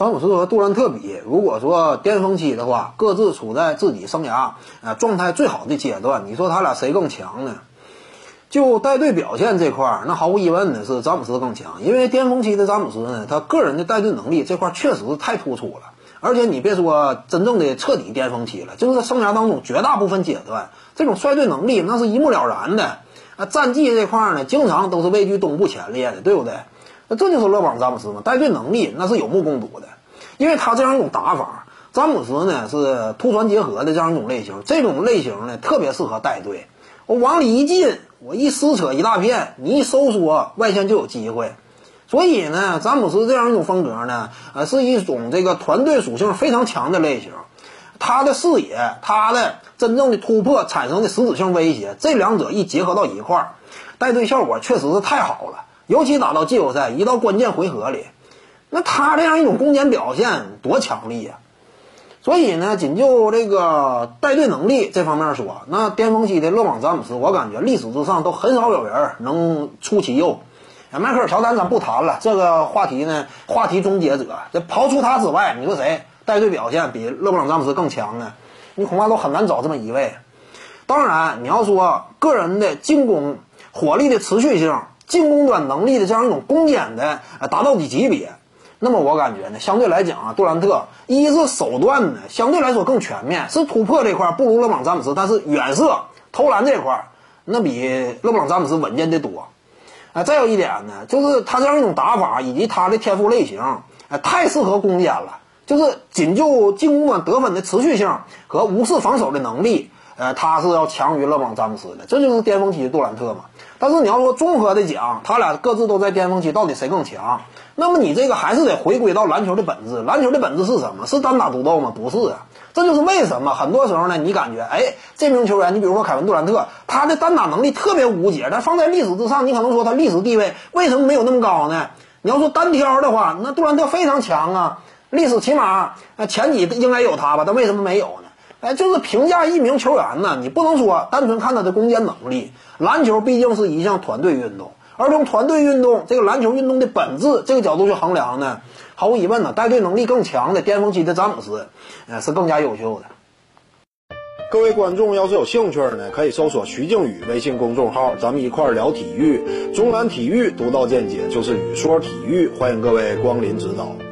詹姆斯和杜兰特比，如果说巅峰期的话，各自处在自己生涯啊状态最好的阶段，你说他俩谁更强呢？就带队表现这块儿，那毫无疑问的是詹姆斯更强，因为巅峰期的詹姆斯呢，他个人的带队能力这块确实太突出了。而且你别说真正的彻底巅峰期了，就是生涯当中绝大部分阶段，这种率队能力那是一目了然的。啊，战绩这块呢，经常都是位居东部前列的，对不对？那这就是勒布朗詹姆斯嘛，带队能力那是有目共睹的。因为他这样一种打法，詹姆斯呢是突传结合的这样一种类型，这种类型呢特别适合带队。我往里一进，我一撕扯一大片，你一收缩，外线就有机会。所以呢，詹姆斯这样一种风格呢，呃，是一种这个团队属性非常强的类型。他的视野，他的真正的突破产生的实质性威胁，这两者一结合到一块儿，带队效果确实是太好了。尤其打到季后赛，一到关键回合里，那他这样一种攻坚表现多强力呀！所以呢，仅就这个带队能力这方面说，那巅峰期的勒布朗詹姆斯，我感觉历史之上都很少有人能出其右。迈克尔乔丹咱不谈了，这个话题呢，话题终结者。这刨除他之外，你说谁？带队表现比勒布朗詹姆斯更强呢？你恐怕都很难找这么一位。当然，你要说个人的进攻火力的持续性、进攻端能力的这样一种攻坚的达到的级别，那么我感觉呢，相对来讲啊，杜兰特一是手段呢相对来说更全面，是突破这块不如勒布朗詹姆斯，但是远射、投篮这块那比勒布朗詹姆斯稳健的多。啊，再有一点呢，就是他这样一种打法以及他的天赋类型，啊，太适合攻坚了。就是仅就进攻端得分的持续性和无视防守的能力，呃，他是要强于勒布朗詹姆斯的，这就是巅峰期的杜兰特嘛。但是你要说综合的讲，他俩各自都在巅峰期，到底谁更强？那么你这个还是得回归到篮球的本质，篮球的本质是什么？是单打独斗吗？不是啊。这就是为什么很多时候呢，你感觉，哎，这名球员，你比如说凯文杜兰特，他的单打能力特别无解，但放在历史之上，你可能说他历史地位为什么没有那么高呢？你要说单挑的话，那杜兰特非常强啊。历史起码前几应该有他吧，但为什么没有呢？哎，就是评价一名球员呢，你不能说单纯看他的攻坚能力。篮球毕竟是一项团队运动，而从团队运动这个篮球运动的本质这个角度去衡量呢，毫无疑问呢，带队能力更强的巅峰期的詹姆斯，呃，是更加优秀的。各位观众要是有兴趣呢，可以搜索徐静宇微信公众号，咱们一块聊体育。中南体育独到见解就是语说体育，欢迎各位光临指导。